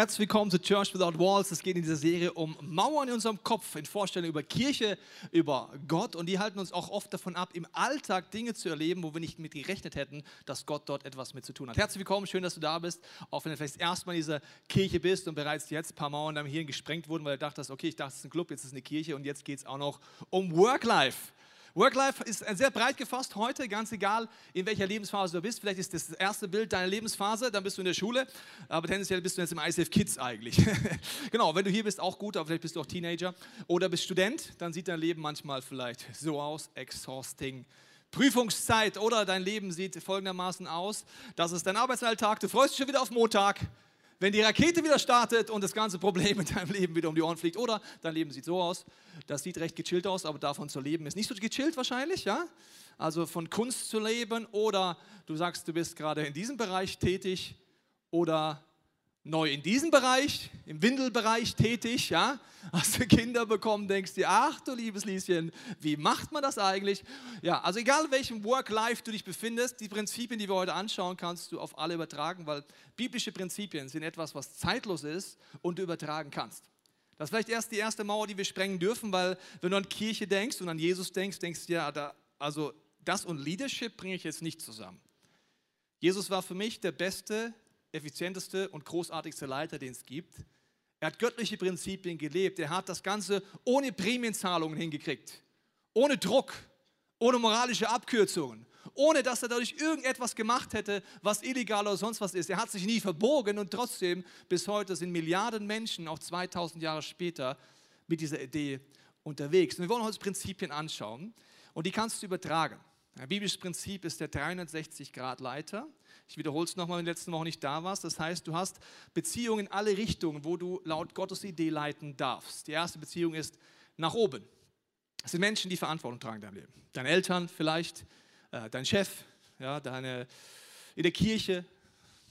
Herzlich willkommen zu Church Without Walls. Es geht in dieser Serie um Mauern in unserem Kopf, in Vorstellungen über Kirche, über Gott. Und die halten uns auch oft davon ab, im Alltag Dinge zu erleben, wo wir nicht mit gerechnet hätten, dass Gott dort etwas mit zu tun hat. Herzlich willkommen, schön, dass du da bist. Auch wenn du vielleicht erstmal in dieser Kirche bist und bereits jetzt ein paar Mauern am Hirn gesprengt wurden, weil du dachtest, okay, ich dachte, es ist ein Club, jetzt ist es eine Kirche und jetzt geht es auch noch um Work-Life. Work-Life ist sehr breit gefasst heute, ganz egal, in welcher Lebensphase du bist. Vielleicht ist das, das erste Bild deiner Lebensphase, dann bist du in der Schule, aber tendenziell bist du jetzt im ICF Kids eigentlich. genau, wenn du hier bist, auch gut, aber vielleicht bist du auch Teenager oder bist Student, dann sieht dein Leben manchmal vielleicht so aus, exhausting. Prüfungszeit oder dein Leben sieht folgendermaßen aus, das ist dein Arbeitsalltag, du freust dich schon wieder auf Montag, wenn die Rakete wieder startet und das ganze Problem in deinem Leben wieder um die Ohren fliegt. Oder dein Leben sieht so aus, das sieht recht gechillt aus, aber davon zu leben ist nicht so gechillt wahrscheinlich, ja? Also von Kunst zu leben oder du sagst, du bist gerade in diesem Bereich tätig oder neu in diesem Bereich, im Windelbereich tätig, ja, hast du Kinder bekommen, denkst dir, ach du liebes Lieschen, wie macht man das eigentlich? Ja, also egal in welchem Work-Life du dich befindest, die Prinzipien, die wir heute anschauen, kannst du auf alle übertragen, weil biblische Prinzipien sind etwas, was zeitlos ist und du übertragen kannst. Das ist vielleicht erst die erste Mauer, die wir sprengen dürfen, weil wenn du an Kirche denkst und an Jesus denkst, denkst du, ja, da, also das und Leadership bringe ich jetzt nicht zusammen. Jesus war für mich der beste effizienteste und großartigste Leiter, den es gibt. Er hat göttliche Prinzipien gelebt. Er hat das Ganze ohne Prämienzahlungen hingekriegt. Ohne Druck, ohne moralische Abkürzungen, ohne dass er dadurch irgendetwas gemacht hätte, was illegal oder sonst was ist. Er hat sich nie verbogen und trotzdem bis heute sind Milliarden Menschen, auch 2000 Jahre später, mit dieser Idee unterwegs. Und wir wollen uns Prinzipien anschauen und die kannst du übertragen. Ein biblisches Prinzip ist der 360-Grad-Leiter. Ich wiederhole es nochmal, wenn du letzten Woche nicht da warst. Das heißt, du hast Beziehungen in alle Richtungen, wo du laut Gottes Idee leiten darfst. Die erste Beziehung ist nach oben. Das sind Menschen, die Verantwortung tragen in deinem Leben. Deine Eltern vielleicht, äh, dein Chef, ja, deine, in der Kirche,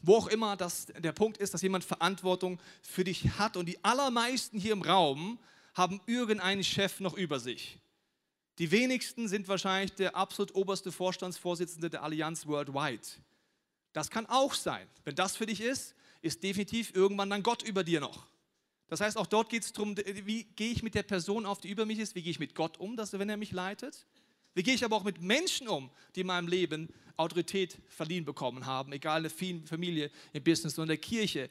wo auch immer das, der Punkt ist, dass jemand Verantwortung für dich hat. Und die allermeisten hier im Raum haben irgendeinen Chef noch über sich. Die wenigsten sind wahrscheinlich der absolut oberste Vorstandsvorsitzende der Allianz Worldwide. Das kann auch sein. Wenn das für dich ist, ist definitiv irgendwann dann Gott über dir noch. Das heißt, auch dort geht es darum, wie gehe ich mit der Person auf, die über mich ist, wie gehe ich mit Gott um, dass, wenn er mich leitet. Wie gehe ich aber auch mit Menschen um, die in meinem Leben Autorität verliehen bekommen haben, egal in der Familie, im Business oder in der Kirche.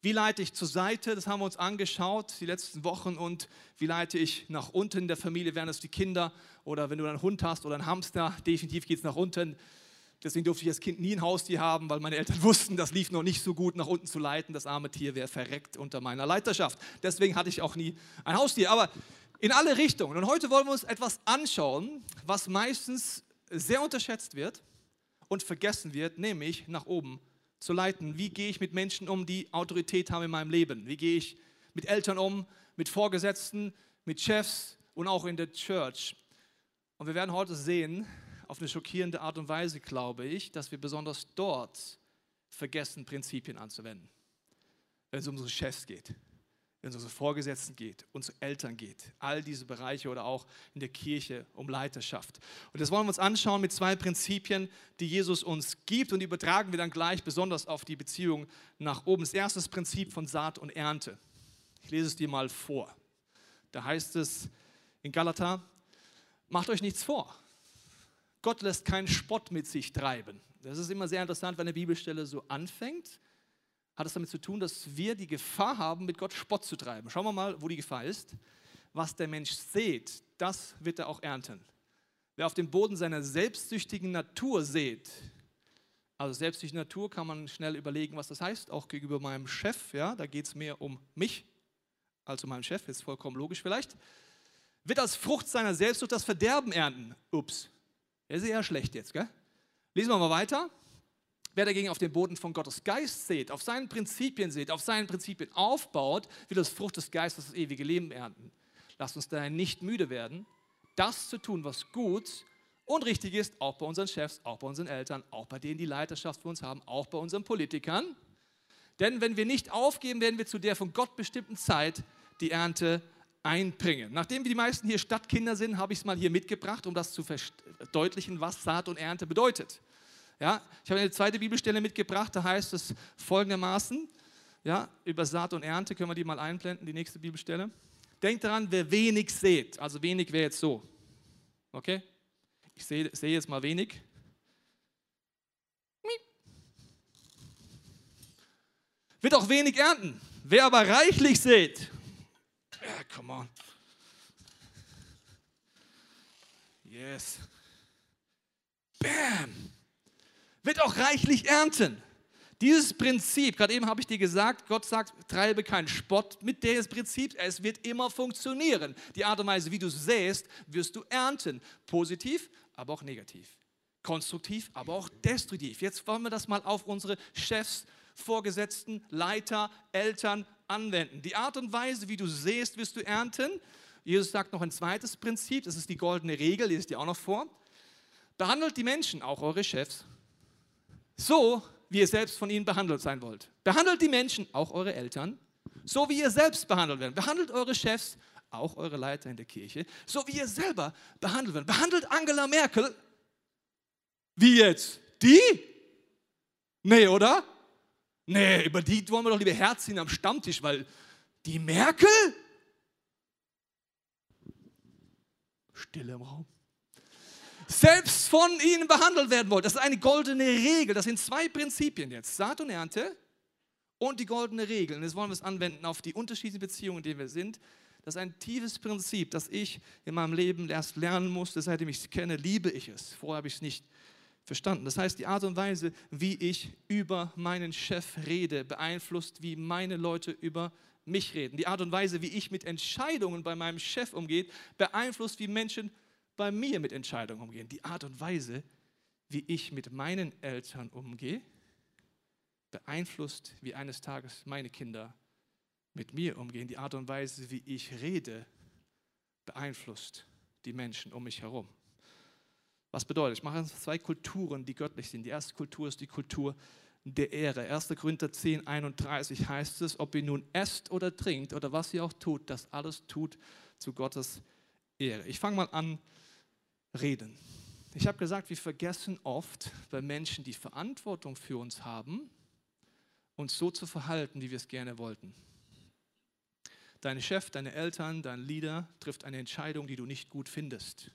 Wie leite ich zur Seite? Das haben wir uns angeschaut die letzten Wochen. Und wie leite ich nach unten in der Familie? Wären es die Kinder oder wenn du einen Hund hast oder einen Hamster? Definitiv geht es nach unten. Deswegen durfte ich als Kind nie ein Haustier haben, weil meine Eltern wussten, das lief noch nicht so gut nach unten zu leiten. Das arme Tier wäre verreckt unter meiner Leiterschaft. Deswegen hatte ich auch nie ein Haustier. Aber in alle Richtungen. Und heute wollen wir uns etwas anschauen, was meistens sehr unterschätzt wird und vergessen wird, nämlich nach oben zu leiten. Wie gehe ich mit Menschen um, die Autorität haben in meinem Leben? Wie gehe ich mit Eltern um, mit Vorgesetzten, mit Chefs und auch in der Church? Und wir werden heute sehen, auf eine schockierende Art und Weise, glaube ich, dass wir besonders dort vergessen, Prinzipien anzuwenden. Wenn es um unsere Chefs geht, wenn es um unsere Vorgesetzten geht, unsere Eltern geht, all diese Bereiche oder auch in der Kirche um Leiterschaft. Und das wollen wir uns anschauen mit zwei Prinzipien, die Jesus uns gibt und die übertragen wir dann gleich besonders auf die Beziehung nach oben. Das erste Prinzip von Saat und Ernte. Ich lese es dir mal vor. Da heißt es in Galater, macht euch nichts vor. Gott lässt keinen Spott mit sich treiben. Das ist immer sehr interessant, wenn eine Bibelstelle so anfängt. Hat es damit zu tun, dass wir die Gefahr haben, mit Gott Spott zu treiben. Schauen wir mal, wo die Gefahr ist. Was der Mensch sät, das wird er auch ernten. Wer auf dem Boden seiner selbstsüchtigen Natur sät, also selbstsüchtige Natur kann man schnell überlegen, was das heißt, auch gegenüber meinem Chef, ja, da geht es mehr um mich als um meinen Chef, ist vollkommen logisch vielleicht, wird als Frucht seiner Selbstsucht das Verderben ernten. Ups, das ist eher schlecht jetzt, gell? Lesen wir mal weiter. Wer dagegen auf den Boden von Gottes Geist sät, auf seinen Prinzipien sät, auf seinen Prinzipien aufbaut, wird das Frucht des Geistes das ewige Leben ernten. Lasst uns daher nicht müde werden, das zu tun, was gut und richtig ist, auch bei unseren Chefs, auch bei unseren Eltern, auch bei denen, die Leiterschaft für uns haben, auch bei unseren Politikern. Denn wenn wir nicht aufgeben, werden wir zu der von Gott bestimmten Zeit die Ernte einbringen. Nachdem die meisten hier Stadtkinder sind, habe ich es mal hier mitgebracht, um das zu verdeutlichen, was Saat und Ernte bedeutet. Ja, ich habe eine zweite Bibelstelle mitgebracht, da heißt es folgendermaßen, ja, über Saat und Ernte können wir die mal einblenden, die nächste Bibelstelle. Denkt daran, wer wenig sät, also wenig wäre jetzt so. Okay? Ich sehe, sehe jetzt mal wenig. Wird auch wenig ernten. Wer aber reichlich sät, yeah, come on. Yes. Bam. Wird auch reichlich ernten. Dieses Prinzip, gerade eben habe ich dir gesagt, Gott sagt, treibe keinen Spott mit des Prinzips, es wird immer funktionieren. Die Art und Weise, wie du säst, wirst du ernten. Positiv, aber auch negativ. Konstruktiv, aber auch destruktiv. Jetzt wollen wir das mal auf unsere Chefs, Vorgesetzten, Leiter, Eltern anwenden. Die Art und Weise, wie du säst, wirst du ernten. Jesus sagt noch ein zweites Prinzip, das ist die goldene Regel, die ist dir auch noch vor. Behandelt die Menschen, auch eure Chefs, so, wie ihr selbst von ihnen behandelt sein wollt. Behandelt die Menschen, auch eure Eltern, so wie ihr selbst behandelt werdet. Behandelt eure Chefs, auch eure Leiter in der Kirche, so wie ihr selber behandelt werdet. Behandelt Angela Merkel wie jetzt? Die? Nee, oder? Nee, über die wollen wir doch lieber herziehen am Stammtisch, weil die Merkel? Stille im Raum selbst von ihnen behandelt werden wollt. Das ist eine goldene Regel. Das sind zwei Prinzipien jetzt. Saat und Ernte und die goldene Regel. Und jetzt wollen wir es anwenden auf die unterschiedlichen Beziehungen, in denen wir sind. Das ist ein tiefes Prinzip, das ich in meinem Leben erst lernen musste. Seitdem ich es kenne, liebe ich es. Vorher habe ich es nicht verstanden. Das heißt, die Art und Weise, wie ich über meinen Chef rede, beeinflusst, wie meine Leute über mich reden. Die Art und Weise, wie ich mit Entscheidungen bei meinem Chef umgehe, beeinflusst, wie Menschen bei mir mit Entscheidungen umgehen. Die Art und Weise, wie ich mit meinen Eltern umgehe, beeinflusst, wie eines Tages meine Kinder mit mir umgehen. Die Art und Weise, wie ich rede, beeinflusst die Menschen um mich herum. Was bedeutet? Ich mache zwei Kulturen, die göttlich sind. Die erste Kultur ist die Kultur der Ehre. 1. Korinther 10, 31 heißt es, ob ihr nun esst oder trinkt oder was ihr auch tut, das alles tut zu Gottes Ehre. Ich fange mal an reden. Ich habe gesagt, wir vergessen oft bei Menschen, die Verantwortung für uns haben, uns so zu verhalten, wie wir es gerne wollten. Dein Chef, deine Eltern, dein Leader trifft eine Entscheidung, die du nicht gut findest.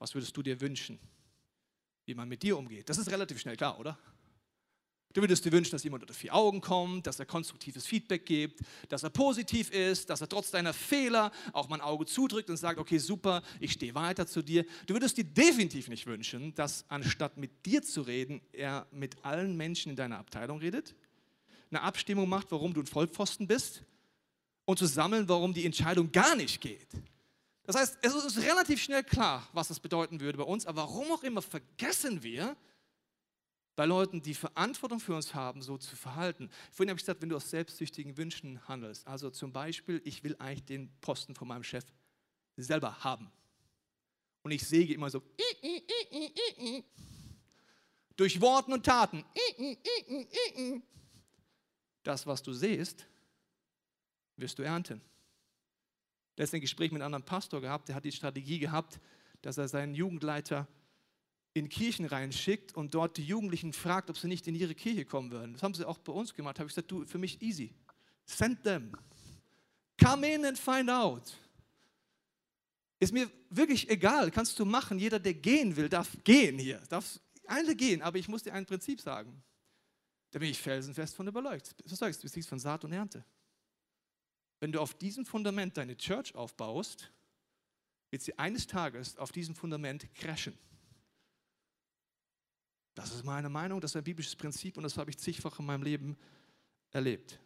Was würdest du dir wünschen, wie man mit dir umgeht? Das ist relativ schnell klar, oder? Du würdest dir wünschen, dass jemand unter vier Augen kommt, dass er konstruktives Feedback gibt, dass er positiv ist, dass er trotz deiner Fehler auch mal ein Auge zudrückt und sagt, okay, super, ich stehe weiter zu dir. Du würdest dir definitiv nicht wünschen, dass anstatt mit dir zu reden, er mit allen Menschen in deiner Abteilung redet, eine Abstimmung macht, warum du ein Vollpfosten bist und zu sammeln, warum die Entscheidung gar nicht geht. Das heißt, es ist relativ schnell klar, was das bedeuten würde bei uns, aber warum auch immer vergessen wir, bei Leuten, die Verantwortung für uns haben, so zu verhalten. Vorhin habe ich gesagt, wenn du aus selbstsüchtigen Wünschen handelst, also zum Beispiel, ich will eigentlich den Posten von meinem Chef selber haben. Und ich säge immer so durch Worten und Taten. Das, was du siehst, wirst du ernten. Letztens ein Gespräch mit einem anderen Pastor gehabt, der hat die Strategie gehabt, dass er seinen Jugendleiter in Kirchen reinschickt und dort die Jugendlichen fragt, ob sie nicht in ihre Kirche kommen würden. Das haben sie auch bei uns gemacht. Da habe ich gesagt, du, für mich easy. Send them. Come in and find out. Ist mir wirklich egal, kannst du machen. Jeder, der gehen will, darf gehen hier. Darf alle gehen, aber ich muss dir ein Prinzip sagen. Da bin ich felsenfest von überzeugt. Du siehst von Saat und Ernte. Wenn du auf diesem Fundament deine Church aufbaust, wird sie eines Tages auf diesem Fundament crashen. Das ist meine Meinung, das ist ein biblisches Prinzip und das habe ich zigfach in meinem Leben erlebt.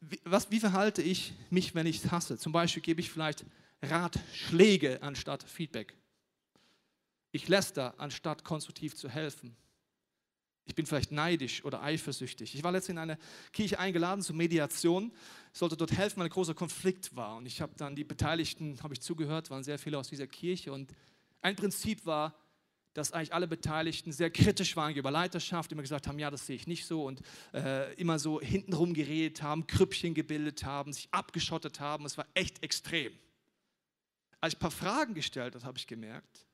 Wie, was, wie verhalte ich mich, wenn ich hasse? Zum Beispiel gebe ich vielleicht Ratschläge anstatt Feedback. Ich läster, anstatt konstruktiv zu helfen. Ich bin vielleicht neidisch oder eifersüchtig. Ich war letztens in eine Kirche eingeladen zur Mediation. Ich sollte dort helfen, weil ein großer Konflikt war. Und ich habe dann die Beteiligten, habe ich zugehört, waren sehr viele aus dieser Kirche. Und ein Prinzip war, dass eigentlich alle Beteiligten sehr kritisch waren über Leiterschaft, immer gesagt haben, ja, das sehe ich nicht so und äh, immer so hintenrum geredet haben, Krüppchen gebildet haben, sich abgeschottet haben. Es war echt extrem. Als ich ein paar Fragen gestellt habe, habe ich gemerkt,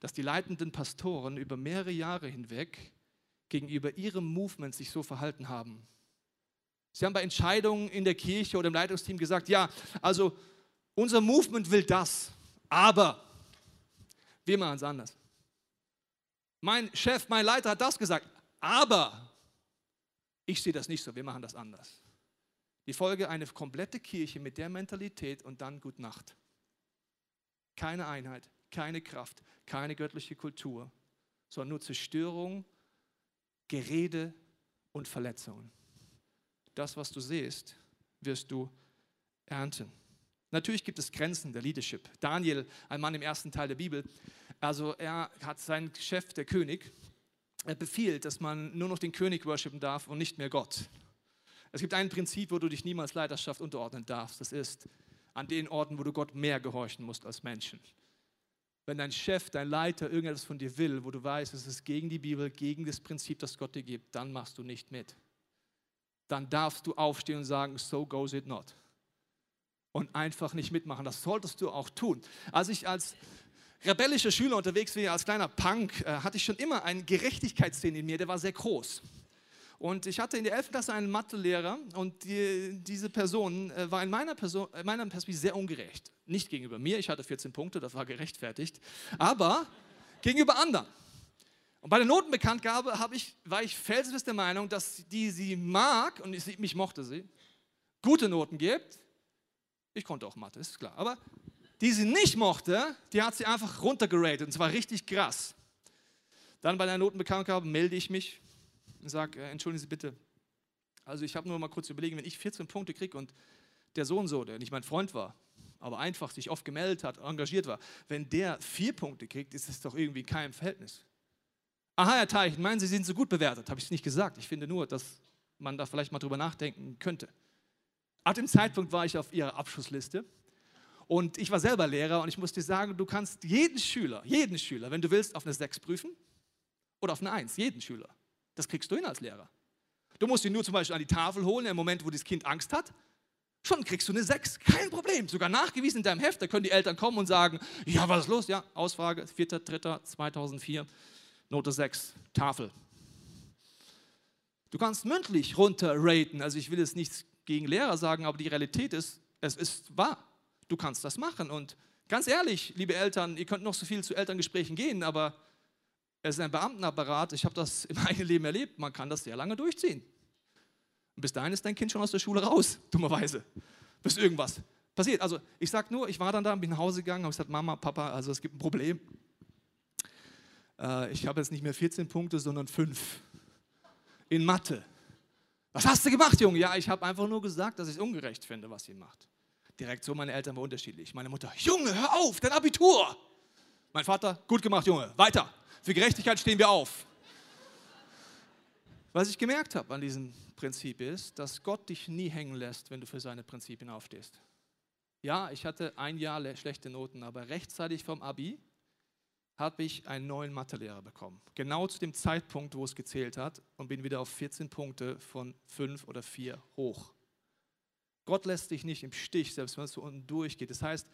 dass die leitenden Pastoren über mehrere Jahre hinweg gegenüber ihrem Movement sich so verhalten haben. Sie haben bei Entscheidungen in der Kirche oder im Leitungsteam gesagt, ja, also unser Movement will das, aber wir machen es anders. Mein Chef, mein Leiter hat das gesagt, aber ich sehe das nicht so, wir machen das anders. Die Folge eine komplette Kirche mit der Mentalität und dann Gut Nacht. Keine Einheit, keine Kraft, keine göttliche Kultur, sondern nur Zerstörung, Gerede und Verletzungen. Das, was du siehst, wirst du ernten. Natürlich gibt es Grenzen der Leadership. Daniel, ein Mann im ersten Teil der Bibel, also er hat seinen Chef, der König, er befiehlt, dass man nur noch den König worshipen darf und nicht mehr Gott. Es gibt ein Prinzip, wo du dich niemals Leiterschaft unterordnen darfst. Das ist an den Orten, wo du Gott mehr gehorchen musst als Menschen. Wenn dein Chef, dein Leiter irgendetwas von dir will, wo du weißt, es ist gegen die Bibel, gegen das Prinzip, das Gott dir gibt, dann machst du nicht mit. Dann darfst du aufstehen und sagen, so goes it not. Und einfach nicht mitmachen. Das solltest du auch tun. Als ich als rebellischer Schüler unterwegs wie als kleiner Punk, äh, hatte ich schon immer einen Gerechtigkeitssinn in mir, der war sehr groß. Und ich hatte in der 11. Klasse einen Mathelehrer und die, diese Person äh, war in meiner, Person, in meiner Perspektive sehr ungerecht. Nicht gegenüber mir, ich hatte 14 Punkte, das war gerechtfertigt, aber gegenüber anderen. Und bei der Notenbekanntgabe ich, war ich felsenfest der Meinung, dass die sie mag, und ich, mich mochte sie, gute Noten gibt. Ich konnte auch Mathe, ist klar. Aber die sie nicht mochte, die hat sie einfach runtergeratet und zwar richtig krass. Dann bei der Notenbekanntgabe melde ich mich und sage, äh, entschuldigen Sie bitte, also ich habe nur mal kurz überlegen, wenn ich 14 Punkte kriege und der Sohn so, der nicht mein Freund war, aber einfach sich oft gemeldet hat, engagiert war, wenn der vier Punkte kriegt, ist es doch irgendwie kein Verhältnis. Aha, Herr Teichen, meinen Sie, Sie sind so gut bewertet? Habe ich es nicht gesagt. Ich finde nur, dass man da vielleicht mal drüber nachdenken könnte. Ab dem Zeitpunkt war ich auf Ihrer Abschlussliste und ich war selber Lehrer und ich muss dir sagen, du kannst jeden Schüler, jeden Schüler, wenn du willst, auf eine 6 prüfen oder auf eine 1, jeden Schüler. Das kriegst du hin als Lehrer. Du musst ihn nur zum Beispiel an die Tafel holen, im Moment, wo das Kind Angst hat. Schon kriegst du eine 6, kein Problem. Sogar nachgewiesen in deinem Heft, da können die Eltern kommen und sagen, ja, was ist los? Ja, Ausfrage, 4.3.2004, Note 6, Tafel. Du kannst mündlich runterraten, also ich will jetzt nichts gegen Lehrer sagen, aber die Realität ist, es ist wahr. Du kannst das machen. Und ganz ehrlich, liebe Eltern, ihr könnt noch so viel zu Elterngesprächen gehen, aber es ist ein Beamtenapparat. Ich habe das in meinem Leben erlebt. Man kann das sehr lange durchziehen. Und bis dahin ist dein Kind schon aus der Schule raus, dummerweise. Bis irgendwas passiert. Also ich sage nur, ich war dann da, bin nach Hause gegangen, habe gesagt, Mama, Papa, also es gibt ein Problem. Äh, ich habe jetzt nicht mehr 14 Punkte, sondern 5 in Mathe. Was hast du gemacht, Junge? Ja, ich habe einfach nur gesagt, dass ich es ungerecht finde, was ihr macht. Die Reaktion meiner Eltern war unterschiedlich. Meine Mutter, Junge, hör auf, dein Abitur. Mein Vater, gut gemacht, Junge, weiter. Für Gerechtigkeit stehen wir auf. Was ich gemerkt habe an diesem Prinzip ist, dass Gott dich nie hängen lässt, wenn du für seine Prinzipien aufstehst. Ja, ich hatte ein Jahr schlechte Noten, aber rechtzeitig vom Abi habe ich einen neuen Mathelehrer bekommen. Genau zu dem Zeitpunkt, wo es gezählt hat und bin wieder auf 14 Punkte von 5 oder 4 hoch. Gott lässt dich nicht im Stich, selbst wenn es so unten durchgeht. Das heißt,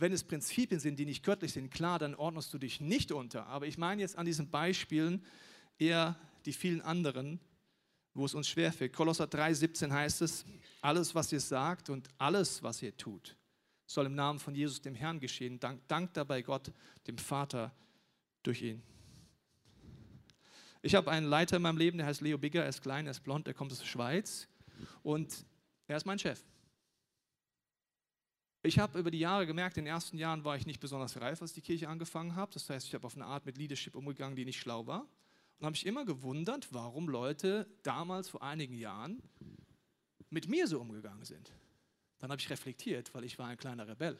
wenn es Prinzipien sind, die nicht göttlich sind, klar, dann ordnest du dich nicht unter. Aber ich meine jetzt an diesen Beispielen eher die vielen anderen, wo es uns schwerfällt. Kolosser 3,17 heißt es: Alles, was ihr sagt und alles, was ihr tut, soll im Namen von Jesus, dem Herrn, geschehen. Dank, dank dabei Gott, dem Vater, durch ihn. Ich habe einen Leiter in meinem Leben, der heißt Leo Bigger, er ist klein, er ist blond, er kommt aus der Schweiz. Und er ist mein Chef. Ich habe über die Jahre gemerkt, in den ersten Jahren war ich nicht besonders reif, als die Kirche angefangen habe. Das heißt, ich habe auf eine Art mit Leadership umgegangen, die nicht schlau war. Und habe mich immer gewundert, warum Leute damals vor einigen Jahren mit mir so umgegangen sind. Dann habe ich reflektiert, weil ich war ein kleiner Rebell.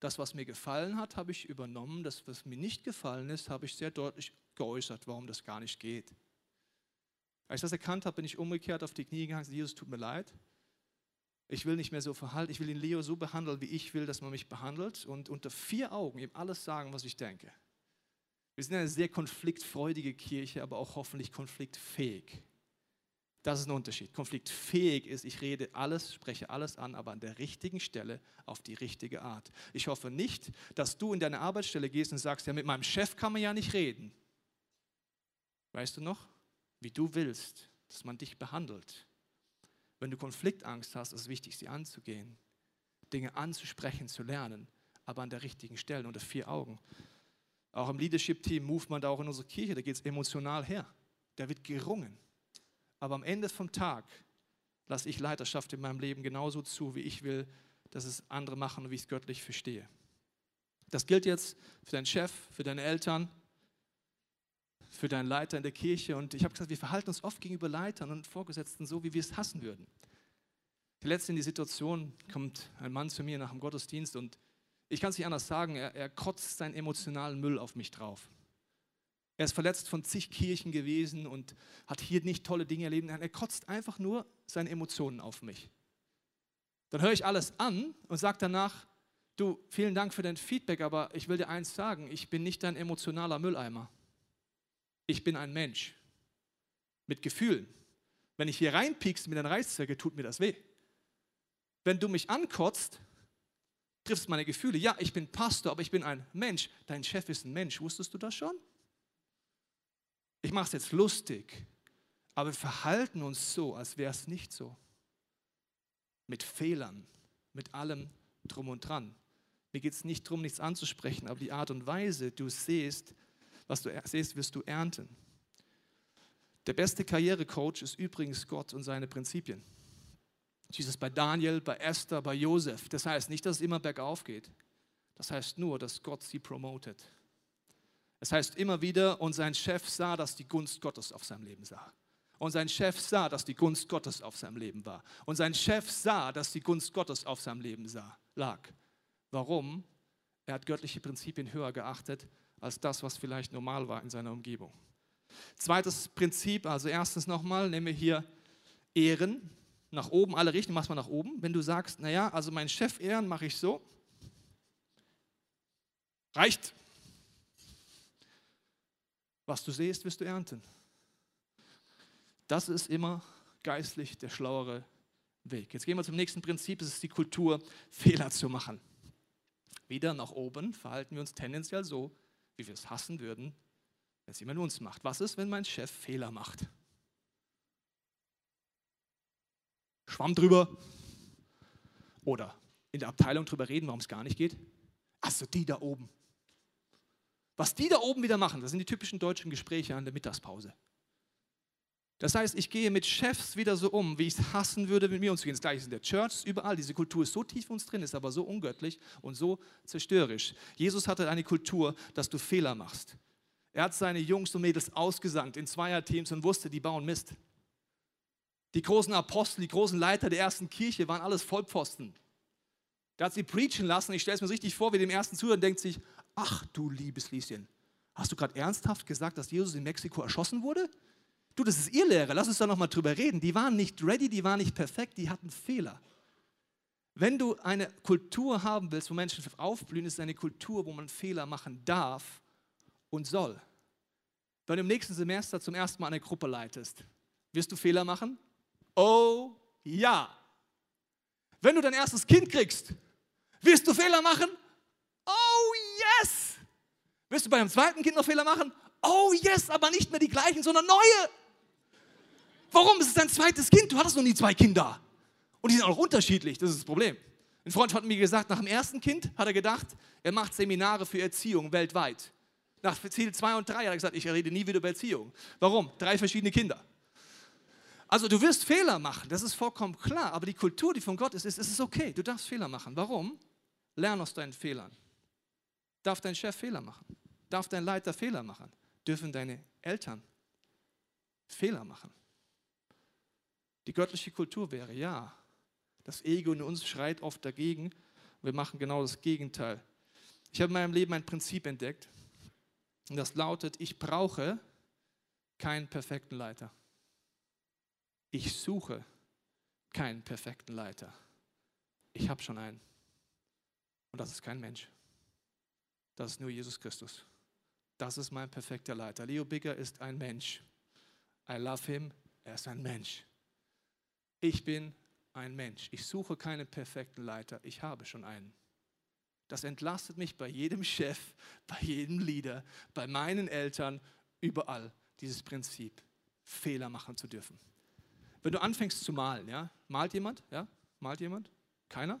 Das, was mir gefallen hat, habe ich übernommen. Das, was mir nicht gefallen ist, habe ich sehr deutlich geäußert, warum das gar nicht geht. Als ich das erkannt habe, bin ich umgekehrt auf die Knie gegangen und gesagt, Jesus, tut mir leid. Ich will nicht mehr so verhalten. Ich will den Leo so behandeln, wie ich will, dass man mich behandelt und unter vier Augen ihm alles sagen, was ich denke. Wir sind eine sehr konfliktfreudige Kirche, aber auch hoffentlich konfliktfähig. Das ist ein Unterschied. Konfliktfähig ist, ich rede alles, spreche alles an, aber an der richtigen Stelle auf die richtige Art. Ich hoffe nicht, dass du in deine Arbeitsstelle gehst und sagst, ja, mit meinem Chef kann man ja nicht reden. Weißt du noch, wie du willst, dass man dich behandelt. Wenn du Konfliktangst hast, ist es wichtig, sie anzugehen, Dinge anzusprechen, zu lernen, aber an der richtigen Stelle, unter vier Augen. Auch im Leadership-Team, Movement, auch in unserer Kirche, da geht es emotional her. Da wird gerungen. Aber am Ende vom Tag lasse ich Leiterschaft in meinem Leben genauso zu, wie ich will, dass es andere machen und wie ich es göttlich verstehe. Das gilt jetzt für deinen Chef, für deine Eltern, für deinen Leiter in der Kirche. Und ich habe gesagt, wir verhalten uns oft gegenüber Leitern und Vorgesetzten so, wie wir es hassen würden. Die letzte in die Situation kommt ein Mann zu mir nach dem Gottesdienst und ich kann es nicht anders sagen, er, er kotzt seinen emotionalen Müll auf mich drauf. Er ist verletzt von zig Kirchen gewesen und hat hier nicht tolle Dinge erlebt. Er kotzt einfach nur seine Emotionen auf mich. Dann höre ich alles an und sage danach, du, vielen Dank für dein Feedback, aber ich will dir eins sagen, ich bin nicht dein emotionaler Mülleimer. Ich bin ein Mensch mit Gefühlen. Wenn ich hier reinpiekst mit einer Reißzwecke, tut mir das weh. Wenn du mich ankotzt, triffst meine Gefühle. Ja, ich bin Pastor, aber ich bin ein Mensch. Dein Chef ist ein Mensch. Wusstest du das schon? Ich mache es jetzt lustig, aber wir verhalten uns so, als wäre es nicht so. Mit Fehlern, mit allem drum und dran. Mir geht es nicht darum, nichts anzusprechen, aber die Art und Weise, du siehst, was du siehst, wirst du ernten. Der beste Karrierecoach ist übrigens Gott und seine Prinzipien. Jesus bei Daniel, bei Esther, bei Josef. Das heißt nicht, dass es immer bergauf geht. Das heißt nur, dass Gott sie promotet. Es heißt immer wieder, und sein Chef sah, dass die Gunst Gottes auf seinem Leben sah. Und sein Chef sah, dass die Gunst Gottes auf seinem Leben war. Und sein Chef sah, dass die Gunst Gottes auf seinem Leben sah, lag. Warum? Er hat göttliche Prinzipien höher geachtet als das, was vielleicht normal war in seiner Umgebung. Zweites Prinzip, also erstens nochmal, nehmen wir hier Ehren nach oben, alle Richtungen machst du nach oben. Wenn du sagst, naja, also meinen Chef ehren mache ich so, reicht. Was du siehst, wirst du ernten. Das ist immer geistlich der schlauere Weg. Jetzt gehen wir zum nächsten Prinzip, das ist die Kultur, Fehler zu machen. Wieder nach oben verhalten wir uns tendenziell so, wie wir es hassen würden, wenn es jemand uns macht. Was ist, wenn mein Chef Fehler macht? Schwamm drüber. Oder in der Abteilung drüber reden, warum es gar nicht geht. Achso, die da oben. Was die da oben wieder machen, das sind die typischen deutschen Gespräche an der Mittagspause. Das heißt, ich gehe mit Chefs wieder so um, wie ich es hassen würde, mit mir umzugehen. Das gleiche ist in der Church, überall. Diese Kultur ist so tief in uns drin, ist aber so ungöttlich und so zerstörerisch. Jesus hatte eine Kultur, dass du Fehler machst. Er hat seine Jungs und Mädels ausgesandt in Zweierteams und wusste, die bauen Mist. Die großen Apostel, die großen Leiter der ersten Kirche waren alles Vollpfosten. Der hat sie preachen lassen. Ich stelle es mir richtig vor, wie dem ersten Zuhörer denkt sich, ach du liebes Lieschen, hast du gerade ernsthaft gesagt, dass Jesus in Mexiko erschossen wurde? Du, das ist ihr Lehrer, lass uns da nochmal drüber reden. Die waren nicht ready, die waren nicht perfekt, die hatten Fehler. Wenn du eine Kultur haben willst, wo Menschen aufblühen, ist es eine Kultur, wo man Fehler machen darf und soll. Wenn du im nächsten Semester zum ersten Mal eine Gruppe leitest, wirst du Fehler machen? Oh ja. Wenn du dein erstes Kind kriegst, wirst du Fehler machen? Oh yes. Wirst du bei deinem zweiten Kind noch Fehler machen? Oh yes, aber nicht mehr die gleichen, sondern neue. Warum? Es ist dein zweites Kind. Du hattest noch nie zwei Kinder. Und die sind auch unterschiedlich. Das ist das Problem. Ein Freund hat mir gesagt, nach dem ersten Kind hat er gedacht, er macht Seminare für Erziehung weltweit. Nach Ziel 2 und 3 hat er gesagt, ich rede nie wieder über Erziehung. Warum? Drei verschiedene Kinder. Also du wirst Fehler machen, das ist vollkommen klar, aber die Kultur, die von Gott ist, ist, es ist okay, du darfst Fehler machen. Warum? Lern aus deinen Fehlern. Darf dein Chef Fehler machen? Darf dein Leiter Fehler machen? Dürfen deine Eltern Fehler machen? Die göttliche Kultur wäre, ja, das Ego in uns schreit oft dagegen. Wir machen genau das Gegenteil. Ich habe in meinem Leben ein Prinzip entdeckt und das lautet, ich brauche keinen perfekten Leiter. Ich suche keinen perfekten Leiter. Ich habe schon einen. Und das ist kein Mensch. Das ist nur Jesus Christus. Das ist mein perfekter Leiter. Leo Bigger ist ein Mensch. I love him. Er ist ein Mensch. Ich bin ein Mensch. Ich suche keinen perfekten Leiter. Ich habe schon einen. Das entlastet mich bei jedem Chef, bei jedem Leader, bei meinen Eltern, überall dieses Prinzip, Fehler machen zu dürfen. Wenn du anfängst zu malen, ja, malt jemand? Ja, malt jemand? Keiner?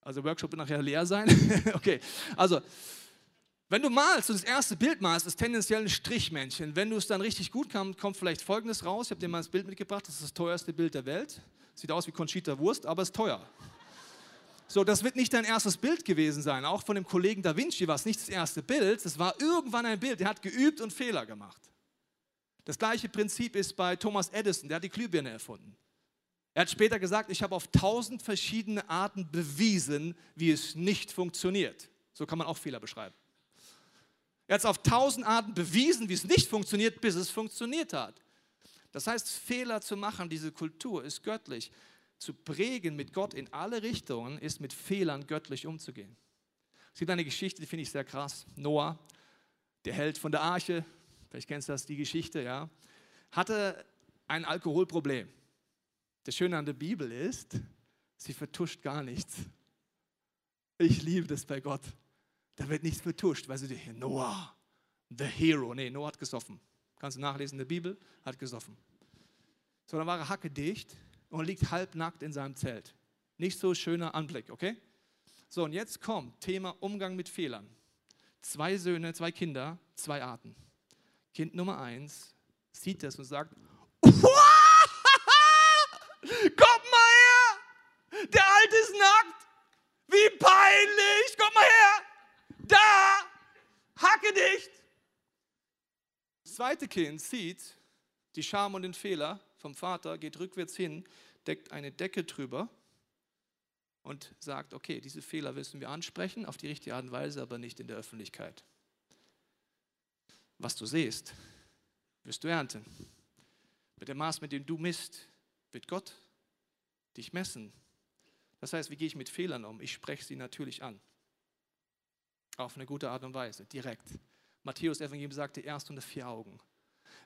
Also Workshop wird nachher leer sein. okay, also wenn du malst und das erste Bild malst, ist tendenziell ein Strichmännchen. Wenn du es dann richtig gut kannst, kommt vielleicht Folgendes raus. Ich habe dir mal das Bild mitgebracht. Das ist das teuerste Bild der Welt. Sieht aus wie Conchita Wurst, aber ist teuer. So, das wird nicht dein erstes Bild gewesen sein. Auch von dem Kollegen Da Vinci war es nicht das erste Bild. Es war irgendwann ein Bild. Der hat geübt und Fehler gemacht. Das gleiche Prinzip ist bei Thomas Edison. Der hat die Glühbirne erfunden. Er hat später gesagt, ich habe auf tausend verschiedene Arten bewiesen, wie es nicht funktioniert. So kann man auch Fehler beschreiben. Er hat es auf tausend Arten bewiesen, wie es nicht funktioniert, bis es funktioniert hat. Das heißt, Fehler zu machen, diese Kultur ist göttlich. Zu prägen mit Gott in alle Richtungen ist mit Fehlern göttlich umzugehen. Es gibt eine Geschichte, die finde ich sehr krass. Noah, der Held von der Arche, vielleicht kennst du das, die Geschichte, ja, hatte ein Alkoholproblem. Das Schöne an der Bibel ist, sie vertuscht gar nichts. Ich liebe das bei Gott. Da wird nichts vertuscht, weil sie dir, Noah, the hero. Nee, Noah hat gesoffen. Kannst du nachlesen in der Bibel, hat gesoffen. So, dann war er hackedicht und liegt halbnackt in seinem Zelt. Nicht so schöner Anblick, okay? So, und jetzt kommt Thema Umgang mit Fehlern. Zwei Söhne, zwei Kinder, zwei Arten. Kind Nummer eins sieht das und sagt, kommt mal her, der Alte ist nackt, wie peinlich, kommt mal her da, hacke dicht. Das zweite Kind sieht die Scham und den Fehler vom Vater, geht rückwärts hin, deckt eine Decke drüber und sagt, okay, diese Fehler müssen wir ansprechen, auf die richtige Art und Weise, aber nicht in der Öffentlichkeit. Was du siehst, wirst du ernten. Mit dem Maß, mit dem du misst, wird Gott dich messen. Das heißt, wie gehe ich mit Fehlern um? Ich spreche sie natürlich an. Auf eine gute Art und Weise, direkt. Matthäus Evangelium sagte erst unter vier Augen.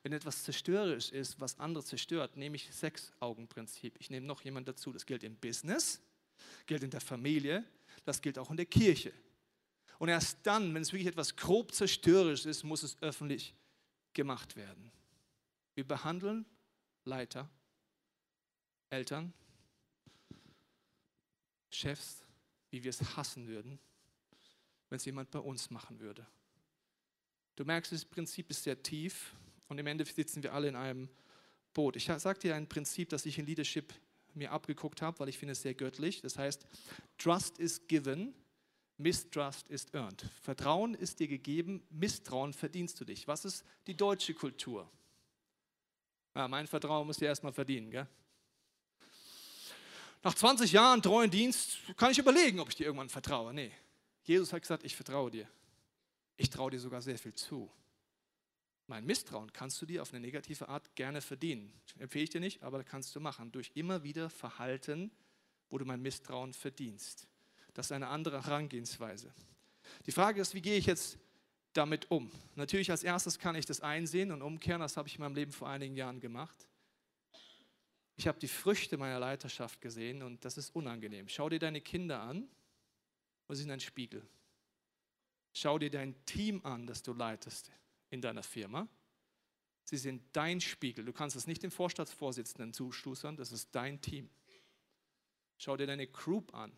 Wenn etwas zerstörerisch ist, was andere zerstört, nehme ich Sechs-Augen-Prinzip. Ich nehme noch jemand dazu. Das gilt im Business, gilt in der Familie, das gilt auch in der Kirche. Und erst dann, wenn es wirklich etwas grob zerstörerisch ist, muss es öffentlich gemacht werden. Wir behandeln Leiter, Eltern, Chefs, wie wir es hassen würden, wenn es jemand bei uns machen würde. Du merkst, das Prinzip ist sehr tief und im Endeffekt sitzen wir alle in einem Boot. Ich sage dir ein Prinzip, das ich in Leadership mir abgeguckt habe, weil ich finde es sehr göttlich. Das heißt, Trust is given, Mistrust is earned. Vertrauen ist dir gegeben, Misstrauen verdienst du dich. Was ist die deutsche Kultur? Ja, mein Vertrauen muss ich erstmal verdienen. Gell? Nach 20 Jahren treuen Dienst kann ich überlegen, ob ich dir irgendwann vertraue. Nee, Jesus hat gesagt, ich vertraue dir. Ich traue dir sogar sehr viel zu. Mein Misstrauen kannst du dir auf eine negative Art gerne verdienen. Empfehle ich dir nicht, aber kannst du machen. Durch immer wieder Verhalten, wo du mein Misstrauen verdienst. Das ist eine andere Herangehensweise. Die Frage ist, wie gehe ich jetzt damit um? Natürlich als erstes kann ich das einsehen und umkehren. Das habe ich in meinem Leben vor einigen Jahren gemacht. Ich habe die Früchte meiner Leiterschaft gesehen und das ist unangenehm. Schau dir deine Kinder an sie sind ein Spiegel. Schau dir dein Team an, das du leitest in deiner Firma. Sie sind dein Spiegel. Du kannst es nicht dem Vorstandsvorsitzenden zustoßern, das ist dein Team. Schau dir deine Group an.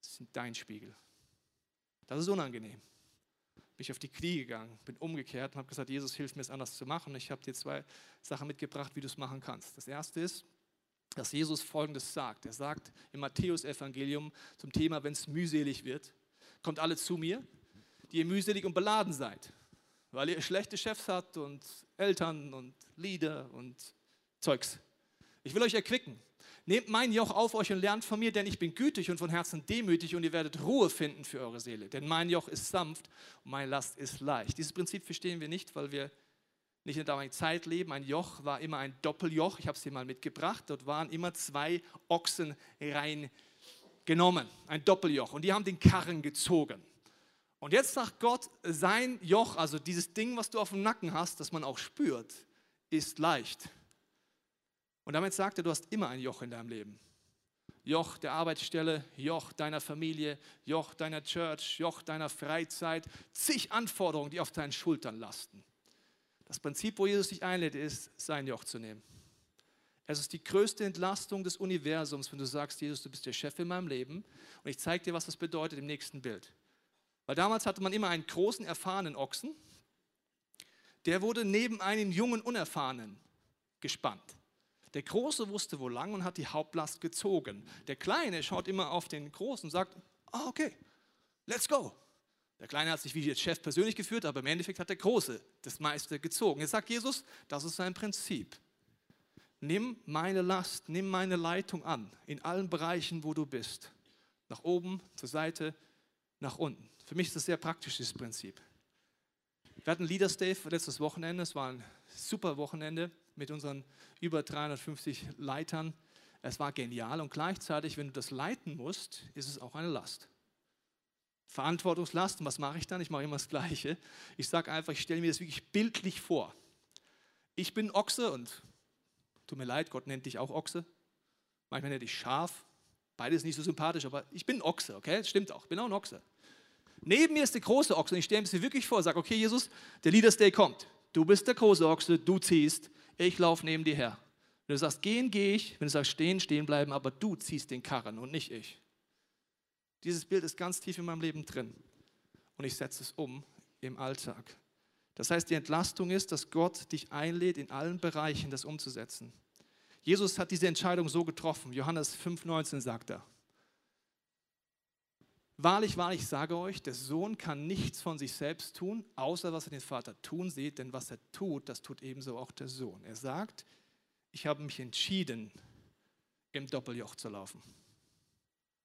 Sie sind dein Spiegel. Das ist unangenehm. Bin ich auf die Knie gegangen, bin umgekehrt und habe gesagt, Jesus, hilf mir es anders zu machen. Ich habe dir zwei Sachen mitgebracht, wie du es machen kannst. Das erste ist, dass Jesus Folgendes sagt. Er sagt im Matthäusevangelium zum Thema, wenn es mühselig wird, kommt alle zu mir, die ihr mühselig und beladen seid, weil ihr schlechte Chefs habt und Eltern und Lieder und Zeugs. Ich will euch erquicken. Nehmt mein Joch auf euch und lernt von mir, denn ich bin gütig und von Herzen demütig und ihr werdet Ruhe finden für eure Seele. Denn mein Joch ist sanft und meine Last ist leicht. Dieses Prinzip verstehen wir nicht, weil wir nicht in der damaligen Zeit leben. Ein Joch war immer ein Doppeljoch. Ich habe es dir mal mitgebracht. Dort waren immer zwei Ochsen reingenommen. Ein Doppeljoch. Und die haben den Karren gezogen. Und jetzt sagt Gott, sein Joch, also dieses Ding, was du auf dem Nacken hast, das man auch spürt, ist leicht. Und damit sagt er, du hast immer ein Joch in deinem Leben. Joch der Arbeitsstelle, Joch deiner Familie, Joch deiner Church, Joch deiner Freizeit, zig Anforderungen, die auf deinen Schultern lasten. Das Prinzip, wo Jesus dich einlädt, ist, sein Joch zu nehmen. Es ist die größte Entlastung des Universums, wenn du sagst, Jesus, du bist der Chef in meinem Leben und ich zeige dir, was das bedeutet im nächsten Bild. Weil damals hatte man immer einen großen, erfahrenen Ochsen, der wurde neben einen jungen, unerfahrenen gespannt. Der Große wusste wo lang und hat die Hauptlast gezogen. Der Kleine schaut immer auf den Großen und sagt, ah, okay, let's go. Der Kleine hat sich wie jetzt Chef persönlich geführt, aber im Endeffekt hat der Große das meiste gezogen. Jetzt sagt Jesus, das ist sein Prinzip. Nimm meine Last, nimm meine Leitung an, in allen Bereichen, wo du bist. Nach oben, zur Seite, nach unten. Für mich ist das sehr praktisch, dieses Prinzip. Wir hatten Leaders Day letztes Wochenende, es war ein super Wochenende mit unseren über 350 Leitern. Es war genial und gleichzeitig, wenn du das leiten musst, ist es auch eine Last. Verantwortungslast, und was mache ich dann? Ich mache immer das Gleiche. Ich sage einfach, ich stelle mir das wirklich bildlich vor. Ich bin Ochse und tut mir leid, Gott nennt dich auch Ochse. Manchmal nennt dich Schaf. Beides nicht so sympathisch, aber ich bin Ochse, okay? Das stimmt auch, ich bin auch ein Ochse. Neben mir ist der große Ochse und ich stelle mir das wirklich vor, sage, okay, Jesus, der Leaders Day kommt. Du bist der große Ochse, du ziehst ich laufe neben dir her. Wenn du sagst, gehen, gehe ich. Wenn du sagst, stehen, stehen bleiben, aber du ziehst den Karren und nicht ich. Dieses Bild ist ganz tief in meinem Leben drin. Und ich setze es um im Alltag. Das heißt, die Entlastung ist, dass Gott dich einlädt, in allen Bereichen das umzusetzen. Jesus hat diese Entscheidung so getroffen. Johannes 5,19 sagt er. Wahrlich, wahrlich, ich sage euch, der Sohn kann nichts von sich selbst tun, außer was er den Vater tun sieht, denn was er tut, das tut ebenso auch der Sohn. Er sagt, ich habe mich entschieden, im Doppeljoch zu laufen.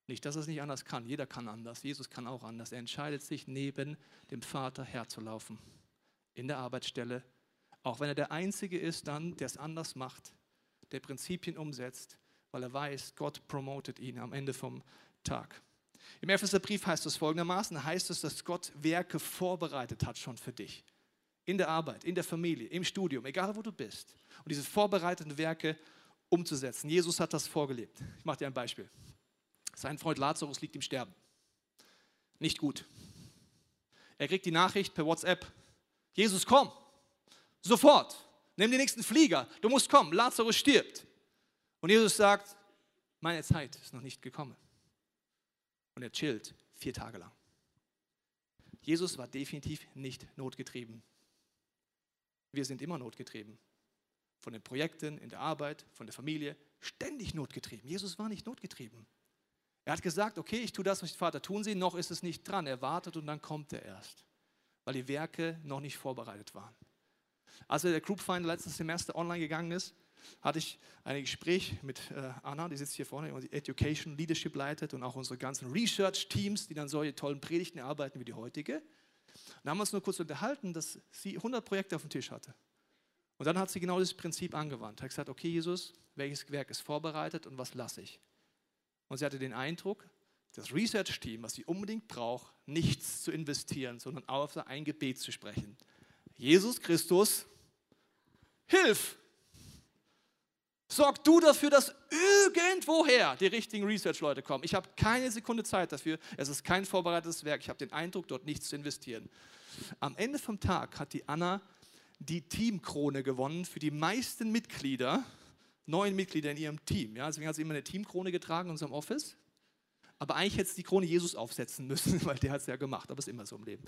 Nicht, dass er es nicht anders kann, jeder kann anders, Jesus kann auch anders. Er entscheidet sich, neben dem Vater herzulaufen, in der Arbeitsstelle, auch wenn er der Einzige ist dann, der es anders macht, der Prinzipien umsetzt, weil er weiß, Gott promotet ihn am Ende vom Tag. Im Epheserbrief heißt es folgendermaßen, heißt es, dass Gott Werke vorbereitet hat schon für dich. In der Arbeit, in der Familie, im Studium, egal wo du bist. Und diese vorbereiteten Werke umzusetzen. Jesus hat das vorgelebt. Ich mache dir ein Beispiel. Sein Freund Lazarus liegt im Sterben. Nicht gut. Er kriegt die Nachricht per WhatsApp. Jesus, komm. Sofort. Nimm den nächsten Flieger. Du musst kommen. Lazarus stirbt. Und Jesus sagt, meine Zeit ist noch nicht gekommen und er chillt vier Tage lang. Jesus war definitiv nicht notgetrieben. Wir sind immer notgetrieben. Von den Projekten, in der Arbeit, von der Familie, ständig notgetrieben. Jesus war nicht notgetrieben. Er hat gesagt, okay, ich tue das, was ich Vater tun sehe, noch ist es nicht dran. Er wartet und dann kommt er erst, weil die Werke noch nicht vorbereitet waren. Als der Group Finder letztes Semester online gegangen ist, hatte ich ein Gespräch mit äh, Anna, die sitzt hier vorne, die Education Leadership leitet und auch unsere ganzen Research-Teams, die dann solche tollen Predigten erarbeiten wie die heutige. Und haben uns nur kurz unterhalten, dass sie 100 Projekte auf dem Tisch hatte. Und dann hat sie genau dieses Prinzip angewandt. Hat gesagt, okay Jesus, welches Werk ist vorbereitet und was lasse ich? Und sie hatte den Eindruck, das Research-Team, was sie unbedingt braucht, nichts zu investieren, sondern auf ein Gebet zu sprechen. Jesus Christus, hilf! Sorg du dafür, dass irgendwoher die richtigen Research-Leute kommen. Ich habe keine Sekunde Zeit dafür. Es ist kein vorbereitetes Werk. Ich habe den Eindruck, dort nichts zu investieren. Am Ende vom Tag hat die Anna die Teamkrone gewonnen für die meisten Mitglieder, neun Mitglieder in ihrem Team. Ja, deswegen hat sie immer eine Teamkrone getragen in unserem Office. Aber eigentlich hätte sie die Krone Jesus aufsetzen müssen, weil der hat es ja gemacht. Aber es ist immer so im Leben.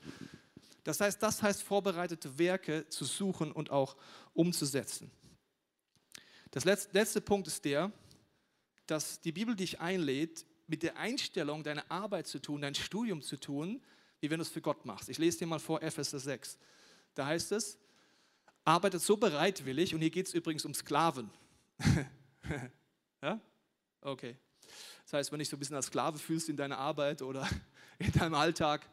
Das heißt, das heißt, vorbereitete Werke zu suchen und auch umzusetzen. Das letzte, Punkt ist der, dass die Bibel dich einlädt, mit der Einstellung deine Arbeit zu tun, dein Studium zu tun, wie wenn du es für Gott machst. Ich lese dir mal vor Epheser 6. Da heißt es, arbeitet so bereitwillig, und hier geht es übrigens um Sklaven. ja? Okay. Das heißt, wenn du dich so ein bisschen als Sklave fühlst in deiner Arbeit oder in deinem Alltag,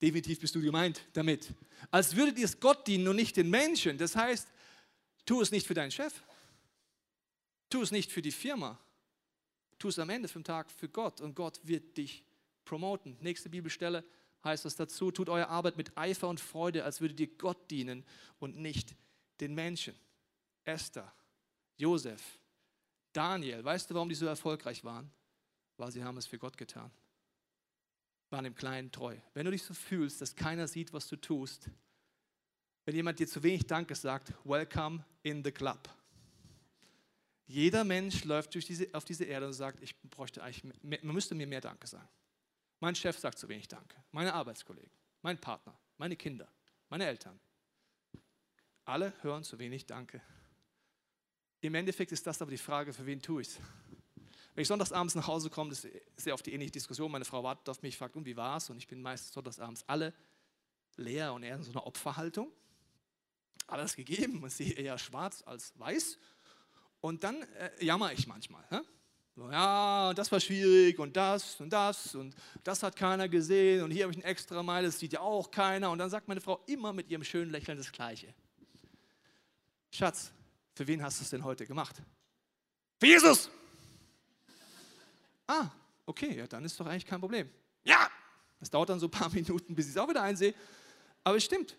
definitiv bist du gemeint damit. Als würdet ihr es Gott dienen und nicht den Menschen. Das heißt, tu es nicht für deinen Chef, Tu es nicht für die Firma. Tu es am Ende vom Tag für Gott und Gott wird dich promoten. Nächste Bibelstelle, heißt es dazu, tut eure Arbeit mit Eifer und Freude, als würdet ihr Gott dienen und nicht den Menschen. Esther, Josef, Daniel, weißt du, warum die so erfolgreich waren? Weil sie haben es für Gott getan. Waren im Kleinen treu. Wenn du dich so fühlst, dass keiner sieht, was du tust, wenn jemand dir zu wenig Danke sagt, welcome in the club. Jeder Mensch läuft durch diese, auf diese Erde und sagt, ich bräuchte eigentlich, mehr, man müsste mir mehr Danke sagen. Mein Chef sagt zu wenig Danke, meine Arbeitskollegen, mein Partner, meine Kinder, meine Eltern. Alle hören zu wenig Danke. Im Endeffekt ist das aber die Frage, für wen tue ich es? Wenn ich sonntagsabends nach Hause komme, das ist sehr oft die ähnliche Diskussion. Meine Frau wartet auf mich, fragt, und wie es? Und ich bin meistens sonntagsabends alle leer und eher in so einer Opferhaltung. Alles gegeben und sehe eher schwarz als weiß. Und dann äh, jammer ich manchmal. Ne? So, ja, das war schwierig und das und das und das hat keiner gesehen und hier habe ich ein extra Mal, das sieht ja auch keiner. Und dann sagt meine Frau immer mit ihrem schönen Lächeln das Gleiche. Schatz, für wen hast du es denn heute gemacht? Für Jesus! Ah, okay, ja, dann ist doch eigentlich kein Problem. Ja! Das dauert dann so ein paar Minuten, bis ich es auch wieder einsehe. Aber es stimmt.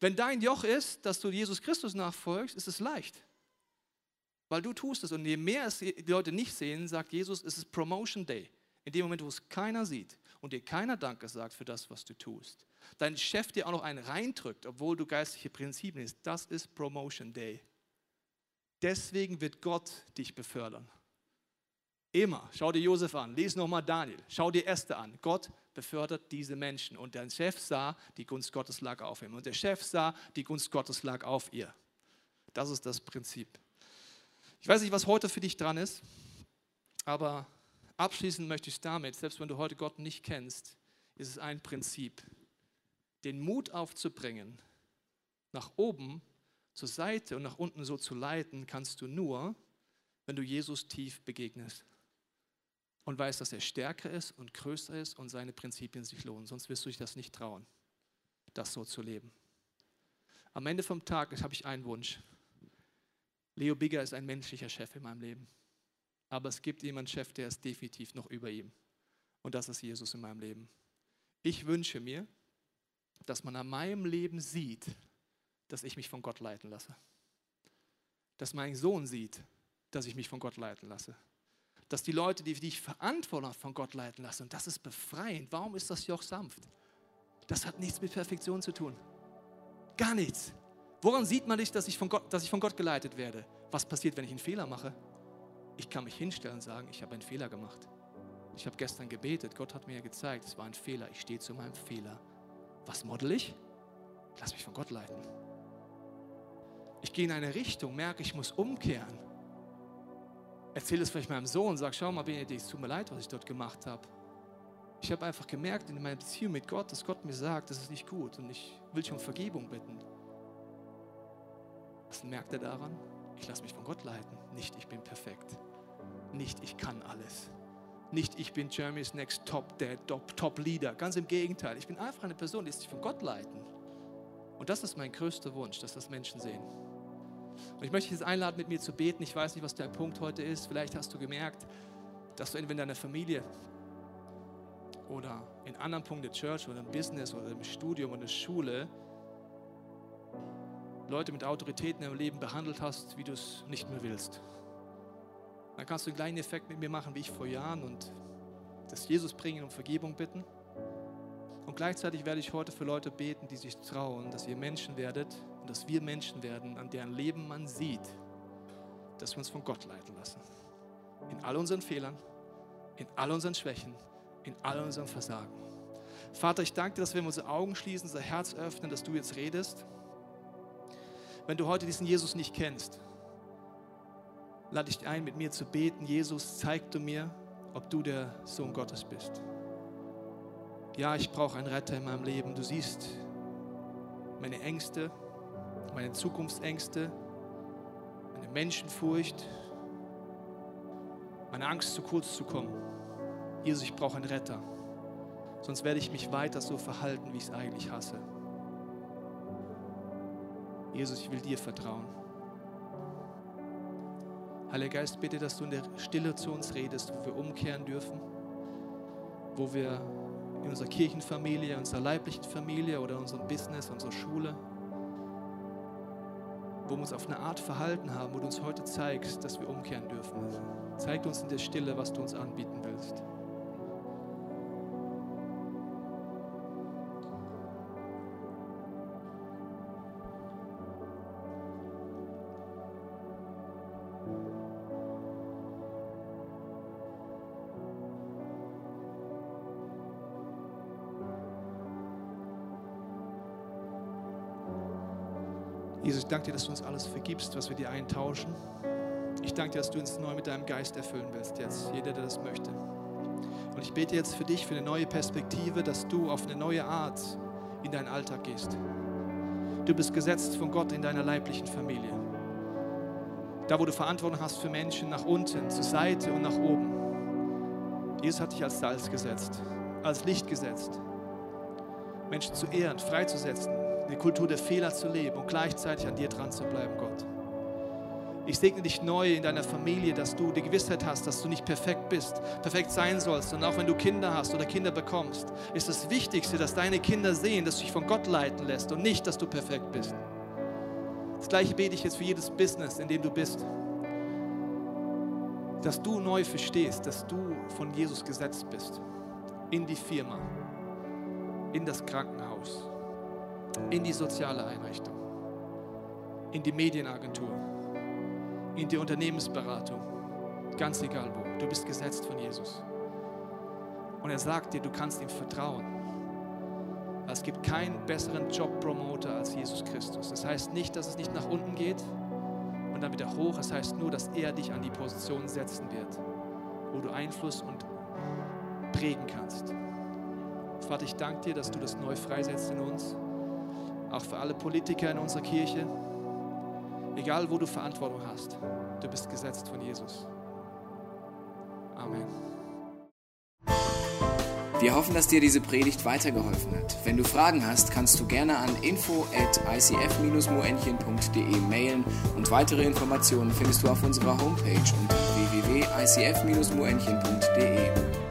Wenn dein Joch ist, dass du Jesus Christus nachfolgst, ist es leicht. Weil du tust es. Und je mehr es die Leute nicht sehen, sagt Jesus, es ist Promotion Day. In dem Moment, wo es keiner sieht und dir keiner Danke sagt für das, was du tust. Dein Chef dir auch noch einen reindrückt, obwohl du geistliche Prinzipien hast. Das ist Promotion Day. Deswegen wird Gott dich befördern. Immer. Schau dir Josef an, lies nochmal Daniel, schau dir Esther an. Gott befördert diese Menschen. Und der Chef sah, die Gunst Gottes lag auf ihm. Und der Chef sah, die Gunst Gottes lag auf ihr. Das ist das Prinzip. Ich weiß nicht, was heute für dich dran ist, aber abschließend möchte ich damit, selbst wenn du heute Gott nicht kennst, ist es ein Prinzip. Den Mut aufzubringen, nach oben, zur Seite und nach unten so zu leiten, kannst du nur, wenn du Jesus tief begegnest und weißt, dass er stärker ist und größer ist und seine Prinzipien sich lohnen. Sonst wirst du dich das nicht trauen, das so zu leben. Am Ende vom Tag habe ich einen Wunsch. Leo Bigger ist ein menschlicher Chef in meinem Leben. Aber es gibt jemanden Chef, der ist definitiv noch über ihm. Und das ist Jesus in meinem Leben. Ich wünsche mir, dass man an meinem Leben sieht, dass ich mich von Gott leiten lasse. Dass mein Sohn sieht, dass ich mich von Gott leiten lasse dass die Leute, die, die ich verantwortlich von Gott leiten lasse, und das ist befreiend. Warum ist das Joch sanft? Das hat nichts mit Perfektion zu tun. Gar nichts. Woran sieht man nicht, dass ich, von Gott, dass ich von Gott geleitet werde? Was passiert, wenn ich einen Fehler mache? Ich kann mich hinstellen und sagen, ich habe einen Fehler gemacht. Ich habe gestern gebetet, Gott hat mir gezeigt, es war ein Fehler. Ich stehe zu meinem Fehler. Was model ich? Lass mich von Gott leiten. Ich gehe in eine Richtung, merke, ich muss umkehren erzähle es vielleicht meinem Sohn, sag, schau mal, Benedikt, es tut mir leid, was ich dort gemacht habe. Ich habe einfach gemerkt in meiner Beziehung mit Gott, dass Gott mir sagt, das ist nicht gut und ich will dich um Vergebung bitten. Was merkt er daran? Ich lasse mich von Gott leiten. Nicht, ich bin perfekt. Nicht, ich kann alles. Nicht, ich bin Jeremy's Next Top, der Top, Top Leader. Ganz im Gegenteil. Ich bin einfach eine Person, die sich von Gott leiten. Und das ist mein größter Wunsch, dass das Menschen sehen. Und ich möchte dich jetzt einladen, mit mir zu beten. Ich weiß nicht, was dein Punkt heute ist. Vielleicht hast du gemerkt, dass du entweder in deiner Familie oder in anderen Punkten der Church oder im Business oder im Studium oder in der Schule Leute mit Autoritäten im Leben behandelt hast, wie du es nicht mehr willst. Dann kannst du einen kleinen Effekt mit mir machen, wie ich vor Jahren und das Jesus bringen und Vergebung bitten. Und gleichzeitig werde ich heute für Leute beten, die sich trauen, dass ihr Menschen werdet, dass wir Menschen werden, an deren Leben man sieht, dass wir uns von Gott leiten lassen. In all unseren Fehlern, in all unseren Schwächen, in all unseren Versagen. Vater, ich danke dir, dass wir unsere Augen schließen, unser Herz öffnen, dass du jetzt redest. Wenn du heute diesen Jesus nicht kennst, lade ich dich ein, mit mir zu beten. Jesus, zeig du mir, ob du der Sohn Gottes bist. Ja, ich brauche einen Retter in meinem Leben. Du siehst meine Ängste, meine Zukunftsängste, meine Menschenfurcht, meine Angst, zu kurz zu kommen. Jesus, ich brauche einen Retter. Sonst werde ich mich weiter so verhalten, wie ich es eigentlich hasse. Jesus, ich will dir vertrauen. Heiliger Geist, bitte, dass du in der Stille zu uns redest, wo wir umkehren dürfen, wo wir in unserer Kirchenfamilie, unserer leiblichen Familie oder unserem Business, unserer Schule, wo wir uns auf eine Art verhalten haben, wo du uns heute zeigst, dass wir umkehren dürfen. Zeig uns in der Stille, was du uns anbieten willst. Jesus, ich danke dir, dass du uns alles vergibst, was wir dir eintauschen. Ich danke dir, dass du uns neu mit deinem Geist erfüllen willst, jetzt, jeder, der das möchte. Und ich bete jetzt für dich, für eine neue Perspektive, dass du auf eine neue Art in deinen Alltag gehst. Du bist gesetzt von Gott in deiner leiblichen Familie. Da, wo du Verantwortung hast für Menschen, nach unten, zur Seite und nach oben. Jesus hat dich als Salz gesetzt, als Licht gesetzt. Menschen zu ehren, freizusetzen, eine Kultur der Fehler zu leben und gleichzeitig an dir dran zu bleiben, Gott. Ich segne dich neu in deiner Familie, dass du die Gewissheit hast, dass du nicht perfekt bist, perfekt sein sollst. Und auch wenn du Kinder hast oder Kinder bekommst, ist das Wichtigste, dass deine Kinder sehen, dass du dich von Gott leiten lässt und nicht, dass du perfekt bist. Das gleiche bete ich jetzt für jedes Business, in dem du bist. Dass du neu verstehst, dass du von Jesus gesetzt bist. In die Firma, in das Krankenhaus, in die soziale Einrichtung, in die Medienagentur, in die Unternehmensberatung, ganz egal wo. Du bist gesetzt von Jesus. Und er sagt dir, du kannst ihm vertrauen. Es gibt keinen besseren Jobpromoter als Jesus Christus. Das heißt nicht, dass es nicht nach unten geht und dann wieder hoch. Es heißt nur, dass er dich an die Position setzen wird, wo du Einfluss und prägen kannst. Vater, ich danke dir, dass du das neu freisetzt in uns auch für alle Politiker in unserer Kirche. Egal, wo du Verantwortung hast, du bist gesetzt von Jesus. Amen. Wir hoffen, dass dir diese Predigt weitergeholfen hat. Wenn du Fragen hast, kannst du gerne an info at icf-moenchen.de mailen und weitere Informationen findest du auf unserer Homepage unter www.icf-moenchen.de.